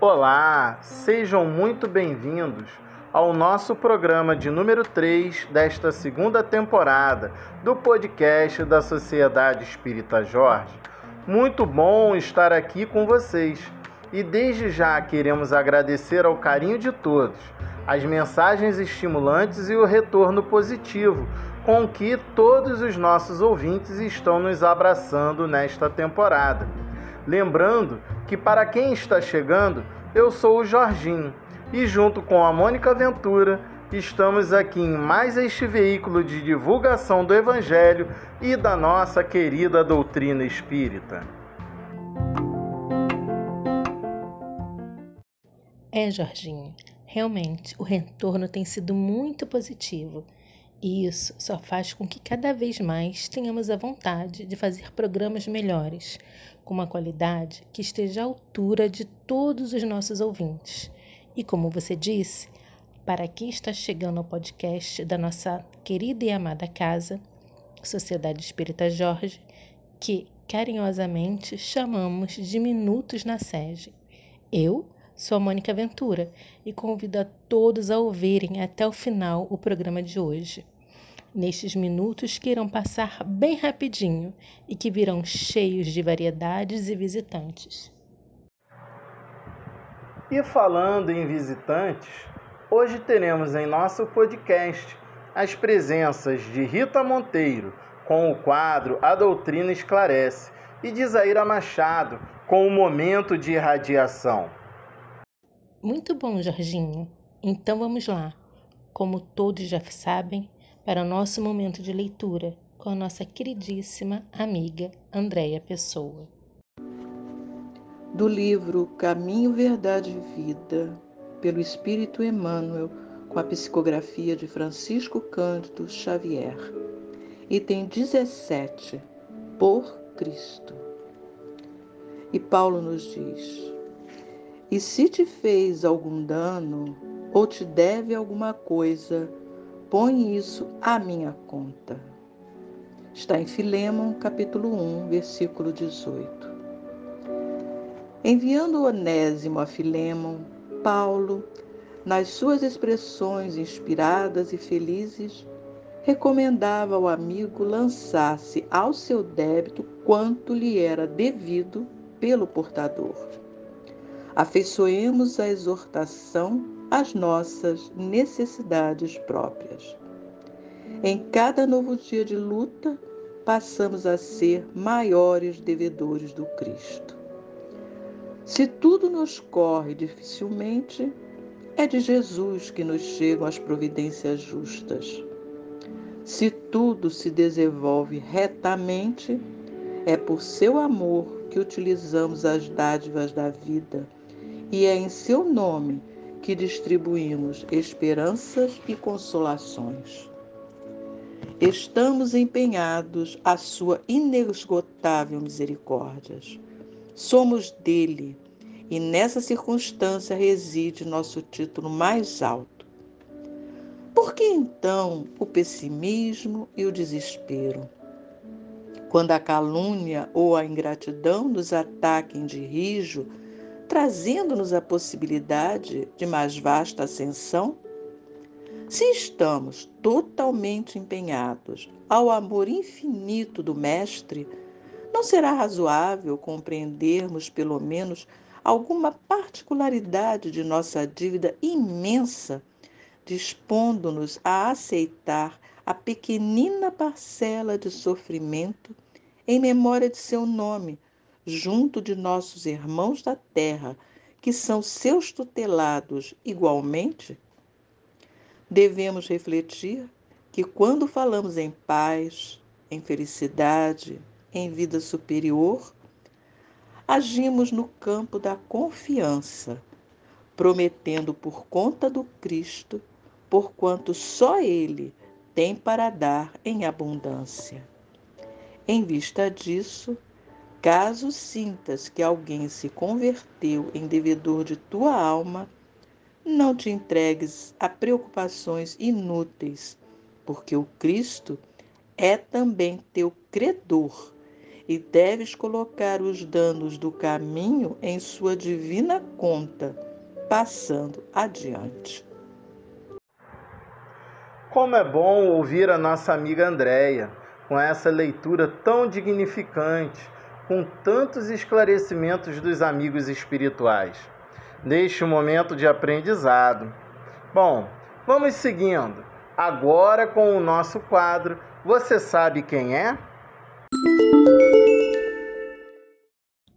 Olá, sejam muito bem-vindos ao nosso programa de número 3 desta segunda temporada do podcast da Sociedade Espírita Jorge. Muito bom estar aqui com vocês e desde já queremos agradecer ao carinho de todos, as mensagens estimulantes e o retorno positivo com que todos os nossos ouvintes estão nos abraçando nesta temporada. Lembrando que para quem está chegando, eu sou o Jorginho e junto com a Mônica Ventura estamos aqui em mais este veículo de divulgação do Evangelho e da nossa querida doutrina espírita. É, Jorginho, realmente o retorno tem sido muito positivo. E isso só faz com que cada vez mais tenhamos a vontade de fazer programas melhores, com uma qualidade que esteja à altura de todos os nossos ouvintes. E como você disse, para quem está chegando ao podcast da nossa querida e amada casa, Sociedade Espírita Jorge, que carinhosamente chamamos de Minutos na Sege. Eu sou a Mônica Ventura e convido a todos a ouvirem até o final o programa de hoje. Nestes minutos que irão passar bem rapidinho e que virão cheios de variedades e visitantes. E falando em visitantes, hoje teremos em nosso podcast as presenças de Rita Monteiro, com o quadro A Doutrina Esclarece, e de Zaira Machado, com o Momento de Irradiação. Muito bom, Jorginho. Então vamos lá. Como todos já sabem, para o nosso momento de leitura com a nossa queridíssima amiga Andréia Pessoa. Do livro Caminho, Verdade e Vida, pelo Espírito Emmanuel, com a psicografia de Francisco Cândido Xavier. Item 17. Por Cristo. E Paulo nos diz: e se te fez algum dano ou te deve alguma coisa, põe isso à minha conta. Está em Filemon, capítulo 1, versículo 18. Enviando Onésimo a Filemon, Paulo, nas suas expressões inspiradas e felizes, recomendava ao amigo lançar-se ao seu débito quanto lhe era devido pelo portador afeiçoemos a exortação às nossas necessidades próprias. Em cada novo dia de luta, passamos a ser maiores devedores do Cristo. Se tudo nos corre dificilmente, é de Jesus que nos chegam as providências justas. Se tudo se desenvolve retamente, é por seu amor que utilizamos as dádivas da vida e é em seu nome que distribuímos esperanças e consolações. Estamos empenhados à sua inesgotável misericórdia. Somos dele e nessa circunstância reside nosso título mais alto. Por que então o pessimismo e o desespero? Quando a calúnia ou a ingratidão nos ataquem de rijo, trazendo-nos a possibilidade de mais vasta ascensão? Se estamos totalmente empenhados ao amor infinito do Mestre, não será razoável compreendermos, pelo menos, alguma particularidade de nossa dívida imensa, dispondo-nos a aceitar a pequenina parcela de sofrimento em memória de seu nome, junto de nossos irmãos da terra, que são seus tutelados igualmente? Devemos refletir que quando falamos em paz, em felicidade, em vida superior, agimos no campo da confiança, prometendo por conta do Cristo, porquanto só Ele tem para dar em abundância. Em vista disso, Caso sintas que alguém se converteu em devedor de tua alma, não te entregues a preocupações inúteis, porque o Cristo é também teu credor e deves colocar os danos do caminho em sua divina conta, passando adiante. Como é bom ouvir a nossa amiga Andréia com essa leitura tão dignificante, com tantos esclarecimentos dos amigos espirituais. Neste momento de aprendizado. Bom, vamos seguindo. Agora com o nosso quadro Você sabe quem é?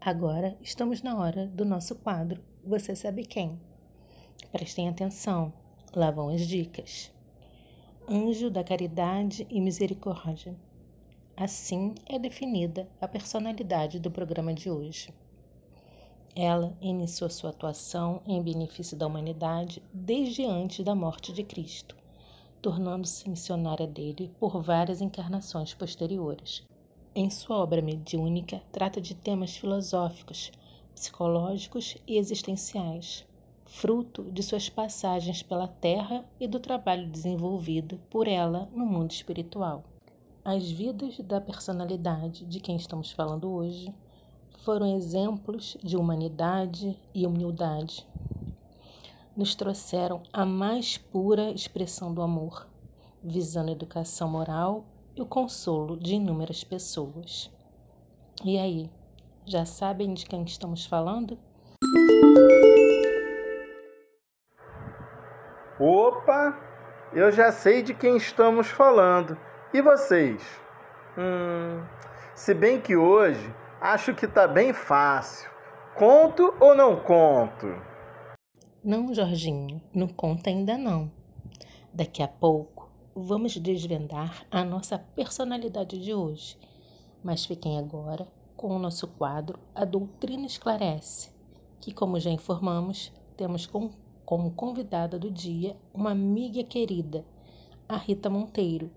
Agora estamos na hora do nosso quadro Você sabe quem? Prestem atenção, lá vão as dicas. Anjo da caridade e misericórdia. Assim é definida a personalidade do programa de hoje. Ela iniciou sua atuação em benefício da humanidade desde antes da morte de Cristo, tornando-se missionária dele por várias encarnações posteriores. Em sua obra mediúnica, trata de temas filosóficos, psicológicos e existenciais, fruto de suas passagens pela Terra e do trabalho desenvolvido por ela no mundo espiritual. As vidas da personalidade de quem estamos falando hoje foram exemplos de humanidade e humildade. Nos trouxeram a mais pura expressão do amor, visando a educação moral e o consolo de inúmeras pessoas. E aí, já sabem de quem estamos falando? Opa, eu já sei de quem estamos falando. E vocês? Hum, se bem que hoje acho que tá bem fácil. Conto ou não conto? Não, Jorginho, não conta ainda não. Daqui a pouco vamos desvendar a nossa personalidade de hoje. Mas fiquem agora com o nosso quadro A Doutrina Esclarece, que, como já informamos, temos como convidada do dia uma amiga querida, a Rita Monteiro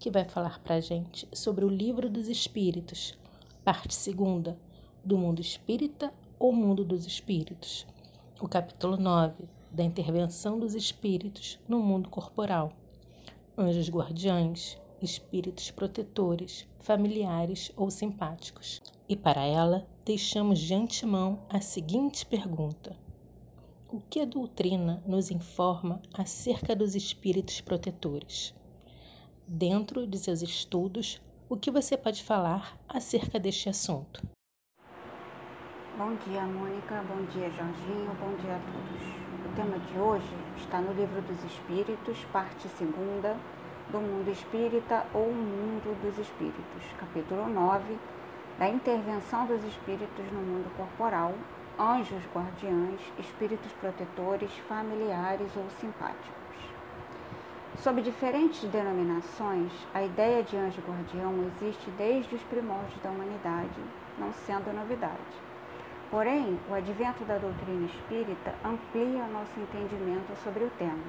que vai falar para a gente sobre o Livro dos Espíritos, parte segunda, do mundo espírita ou mundo dos espíritos. O capítulo 9, da intervenção dos espíritos no mundo corporal. Anjos guardiães, espíritos protetores, familiares ou simpáticos. E para ela, deixamos de antemão a seguinte pergunta: O que a doutrina nos informa acerca dos espíritos protetores? Dentro de seus estudos, o que você pode falar acerca deste assunto? Bom dia, Mônica. Bom dia, Jorginho. Bom dia a todos. O tema de hoje está no Livro dos Espíritos, parte segunda, do Mundo Espírita ou Mundo dos Espíritos, capítulo 9, da intervenção dos espíritos no mundo corporal, anjos guardiães, espíritos protetores, familiares ou simpáticos. Sob diferentes denominações, a ideia de anjo guardião existe desde os primórdios da humanidade, não sendo novidade. Porém, o advento da doutrina espírita amplia nosso entendimento sobre o tema.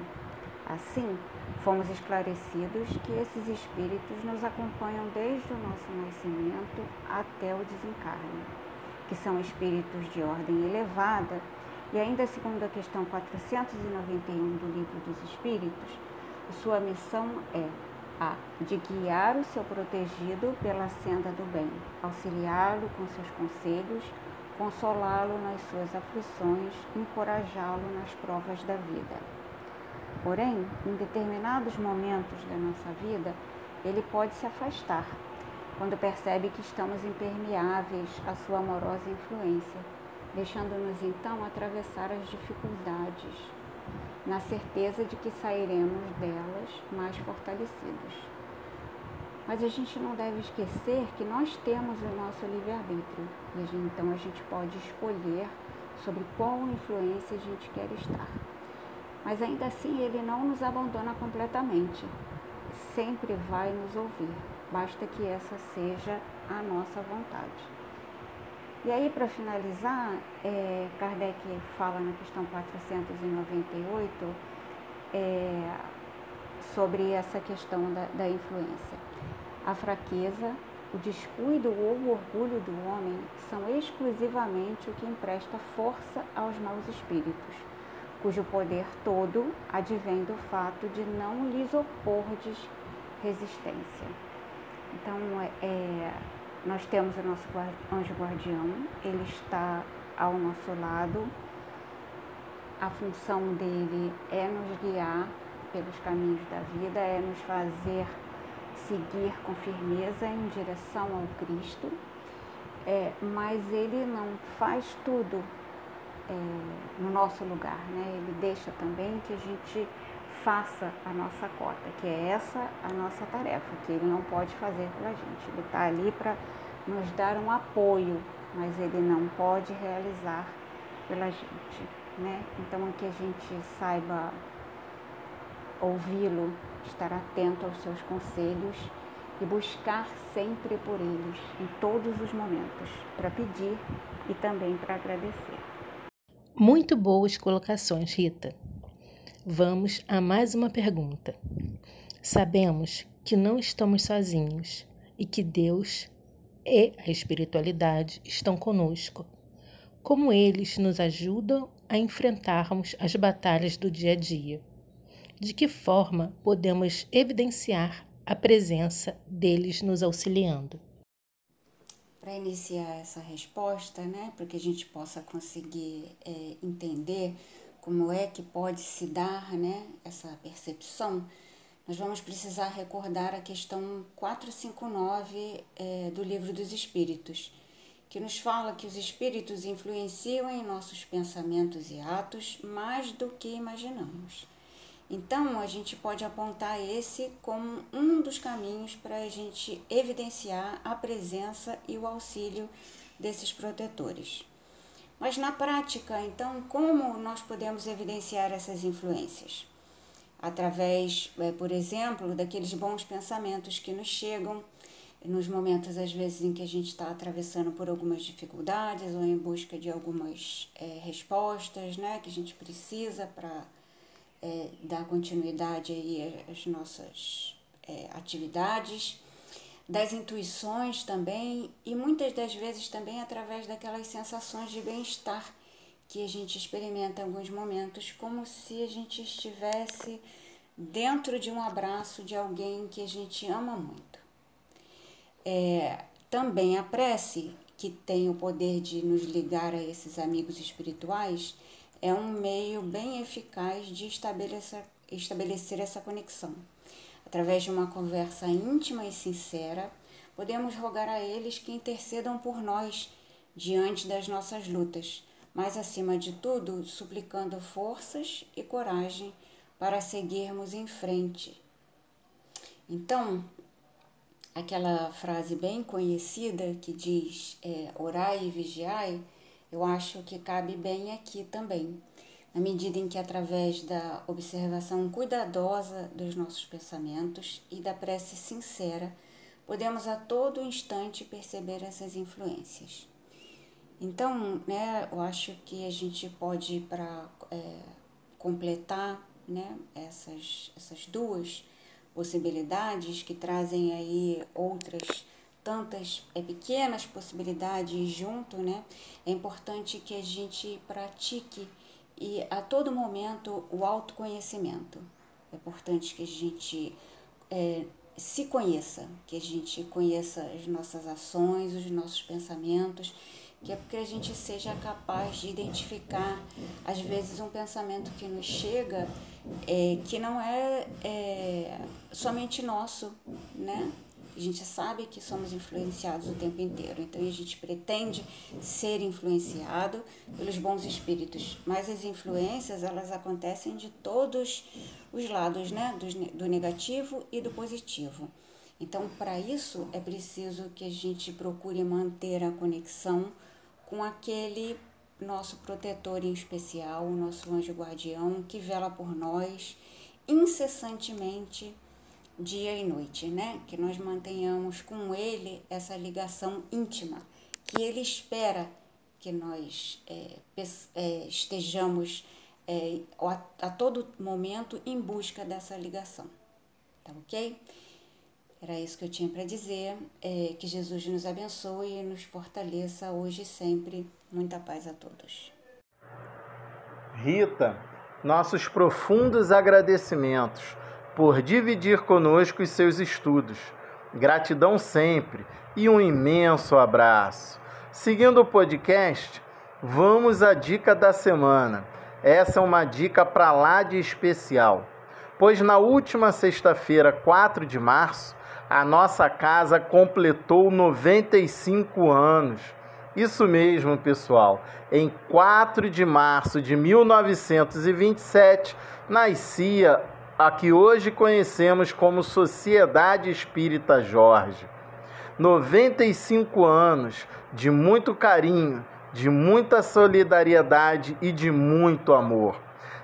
Assim, fomos esclarecidos que esses espíritos nos acompanham desde o nosso nascimento até o desencarne, que são espíritos de ordem elevada, e ainda segundo a questão 491 do Livro dos Espíritos, sua missão é a de guiar o seu protegido pela senda do bem, auxiliá-lo com seus conselhos, consolá-lo nas suas aflições, encorajá-lo nas provas da vida. Porém, em determinados momentos da nossa vida, ele pode se afastar, quando percebe que estamos impermeáveis à sua amorosa influência, deixando-nos então atravessar as dificuldades, na certeza de que sairemos delas mais fortalecidos. Mas a gente não deve esquecer que nós temos o nosso livre-arbítrio e então a gente pode escolher sobre qual influência a gente quer estar. Mas ainda assim ele não nos abandona completamente, sempre vai nos ouvir, basta que essa seja a nossa vontade. E aí, para finalizar, é, Kardec fala na questão 498 é, sobre essa questão da, da influência. A fraqueza, o descuido ou o orgulho do homem são exclusivamente o que empresta força aos maus espíritos, cujo poder todo advém do fato de não lhes opordes resistência. Então, é, nós temos o nosso anjo guardião, ele está ao nosso lado. A função dele é nos guiar pelos caminhos da vida, é nos fazer seguir com firmeza em direção ao Cristo, é, mas ele não faz tudo é, no nosso lugar, né? Ele deixa também que a gente faça a nossa cota, que é essa a nossa tarefa, que ele não pode fazer pela gente. Ele está ali para nos dar um apoio, mas ele não pode realizar pela gente, né? Então, que a gente saiba ouvi-lo, estar atento aos seus conselhos e buscar sempre por eles, em todos os momentos, para pedir e também para agradecer. Muito boas colocações, Rita. Vamos a mais uma pergunta. Sabemos que não estamos sozinhos e que Deus e a espiritualidade estão conosco. Como eles nos ajudam a enfrentarmos as batalhas do dia a dia? De que forma podemos evidenciar a presença deles nos auxiliando? Para iniciar essa resposta, né, para que a gente possa conseguir é, entender como é que pode se dar né, essa percepção, nós vamos precisar recordar a questão 459 é, do Livro dos Espíritos, que nos fala que os espíritos influenciam em nossos pensamentos e atos mais do que imaginamos. Então, a gente pode apontar esse como um dos caminhos para a gente evidenciar a presença e o auxílio desses protetores. Mas na prática, então, como nós podemos evidenciar essas influências? Através, é, por exemplo, daqueles bons pensamentos que nos chegam nos momentos, às vezes, em que a gente está atravessando por algumas dificuldades ou em busca de algumas é, respostas né, que a gente precisa para é, dar continuidade aí às nossas é, atividades, das intuições também e muitas das vezes também através daquelas sensações de bem-estar que a gente experimenta em alguns momentos, como se a gente estivesse dentro de um abraço de alguém que a gente ama muito. É, também a prece, que tem o poder de nos ligar a esses amigos espirituais, é um meio bem eficaz de estabelecer, estabelecer essa conexão. Através de uma conversa íntima e sincera, podemos rogar a eles que intercedam por nós diante das nossas lutas, mas acima de tudo, suplicando forças e coragem para seguirmos em frente. Então, aquela frase bem conhecida que diz é, orai e vigiai, eu acho que cabe bem aqui também, na medida em que, através da observação cuidadosa dos nossos pensamentos e da prece sincera, podemos a todo instante perceber essas influências. Então, né, eu acho que a gente pode, para é, completar né, essas, essas duas possibilidades que trazem aí outras tantas é, pequenas possibilidades junto, né? É importante que a gente pratique e a todo momento o autoconhecimento. É importante que a gente é, se conheça, que a gente conheça as nossas ações, os nossos pensamentos, que é porque a gente seja capaz de identificar, às vezes, um pensamento que nos chega é, que não é, é somente nosso, né? A gente sabe que somos influenciados o tempo inteiro, então a gente pretende ser influenciado pelos bons espíritos, mas as influências elas acontecem de todos os lados, né, do, negativo e do positivo. Então, para isso é preciso que a gente procure manter a conexão com aquele nosso protetor em especial, o nosso anjo guardião que vela por nós incessantemente dia e noite, né? Que nós mantenhamos com Ele essa ligação íntima, que Ele espera que nós é, é, estejamos é, a, a, todo momento em busca dessa ligação, tá ok? Era isso que eu tinha para dizer. É, que Jesus nos abençoe e nos fortaleça hoje e sempre. Muita paz a todos. Rita, nossos profundos agradecimentos por dividir conosco os seus estudos. Gratidão sempre e um imenso abraço. Seguindo o podcast, vamos à dica da semana. Essa é uma dica para lá de especial, pois na última sexta-feira, 4 de março, a nossa casa completou 95 anos. Isso mesmo, pessoal. Em 4 de março de 1927, nascia a que hoje conhecemos como Sociedade Espírita Jorge. 95 anos de muito carinho, de muita solidariedade e de muito amor.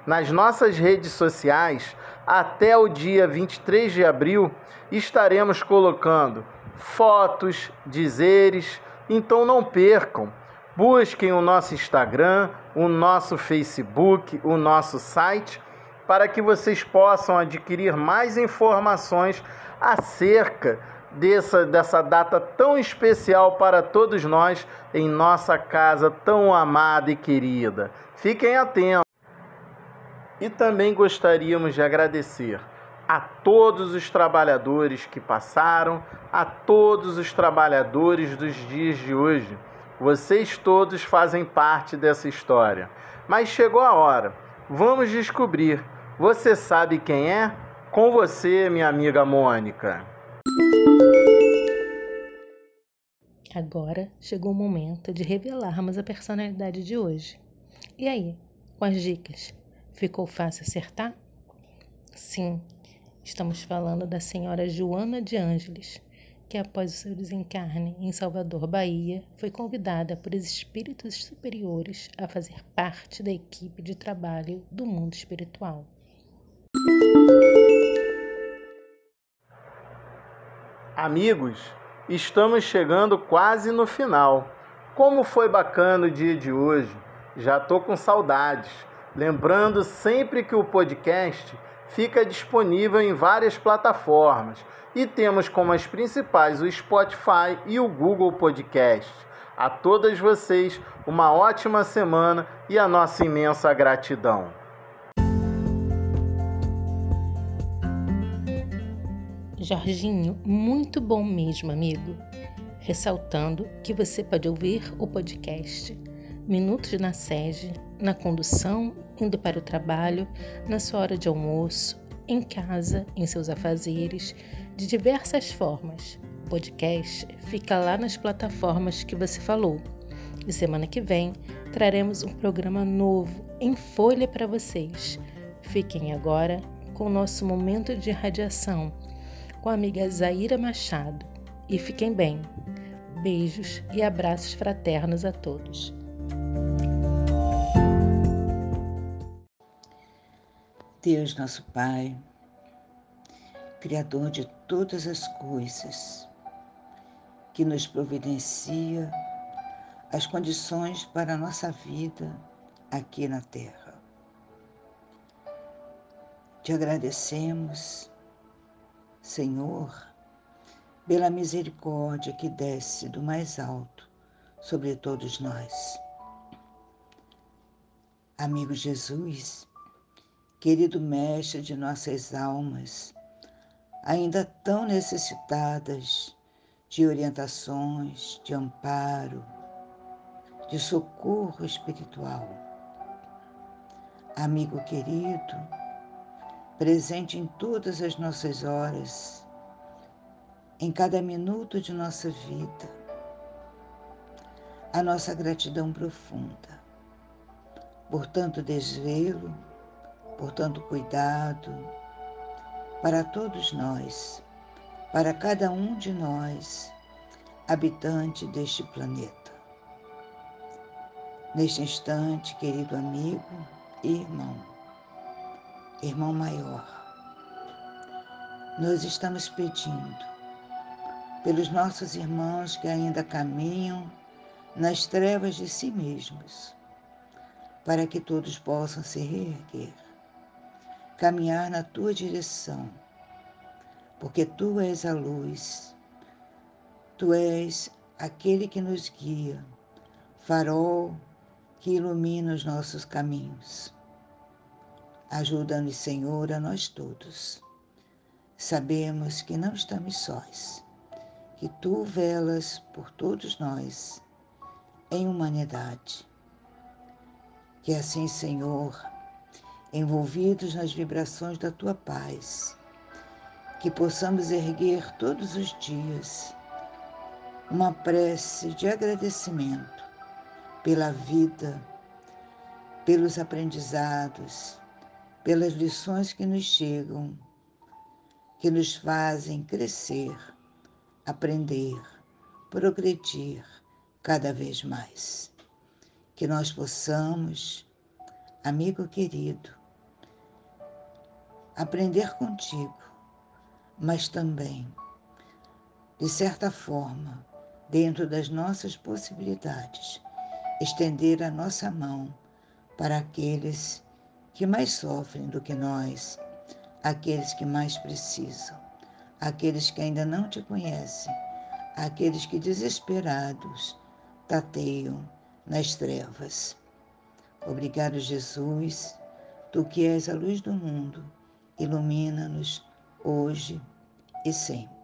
Nas nossas redes sociais, até o dia 23 de abril, estaremos colocando fotos, dizeres, então não percam. Busquem o nosso Instagram, o nosso Facebook, o nosso site, para que vocês possam adquirir mais informações acerca dessa, dessa data tão especial para todos nós em nossa casa tão amada e querida. Fiquem atentos. E também gostaríamos de agradecer a todos os trabalhadores que passaram, a todos os trabalhadores dos dias de hoje. Vocês todos fazem parte dessa história. Mas chegou a hora. Vamos descobrir. Você sabe quem é? Com você, minha amiga Mônica. Agora chegou o momento de revelarmos a personalidade de hoje. E aí, com as dicas, ficou fácil acertar? Sim, estamos falando da senhora Joana de Ângeles, que após o seu desencarne em Salvador, Bahia, foi convidada por espíritos superiores a fazer parte da equipe de trabalho do mundo espiritual. Amigos, estamos chegando quase no final. Como foi bacana o dia de hoje. Já tô com saudades. Lembrando sempre que o podcast fica disponível em várias plataformas e temos como as principais o Spotify e o Google Podcast. A todas vocês, uma ótima semana e a nossa imensa gratidão. Jorginho, muito bom mesmo, amigo. Ressaltando que você pode ouvir o podcast Minutos na Sede, na condução, indo para o trabalho, na sua hora de almoço, em casa, em seus afazeres, de diversas formas. O podcast fica lá nas plataformas que você falou. E semana que vem traremos um programa novo em folha para vocês. Fiquem agora com o nosso momento de radiação com a amiga Zaira Machado. E fiquem bem. Beijos e abraços fraternos a todos. Deus, nosso Pai, Criador de todas as coisas, que nos providencia as condições para a nossa vida aqui na Terra. Te agradecemos Senhor, pela misericórdia que desce do mais alto sobre todos nós. Amigo Jesus, querido Mestre de nossas almas, ainda tão necessitadas de orientações, de amparo, de socorro espiritual. Amigo querido, presente em todas as nossas horas, em cada minuto de nossa vida. A nossa gratidão profunda por tanto desvelo, por tanto cuidado, para todos nós, para cada um de nós, habitante deste planeta. Neste instante, querido amigo e irmão, irmão maior, nós estamos pedindo pelos nossos irmãos que ainda caminham nas trevas de si mesmos, para que todos possam se reerguer, caminhar na tua direção, porque tu és a luz, tu és aquele que nos guia, farol que ilumina os nossos caminhos. Ajuda-nos, Senhor, a nós todos. Sabemos que não estamos sós, que tu velas por todos nós em humanidade. Que assim, Senhor, envolvidos nas vibrações da tua paz, que possamos erguer todos os dias uma prece de agradecimento pela vida, pelos aprendizados, pelas lições que nos chegam, que nos fazem crescer, aprender, progredir cada vez mais. Que nós possamos, amigo querido, aprender contigo, mas também, de certa forma, dentro das nossas possibilidades, estender a nossa mão para aqueles que mais sofrem do que nós, aqueles que mais precisam, aqueles que ainda não te conhecem, aqueles que desesperados tateiam nas trevas. Obrigado, Jesus, tu que és a luz do mundo, ilumina-nos hoje e sempre.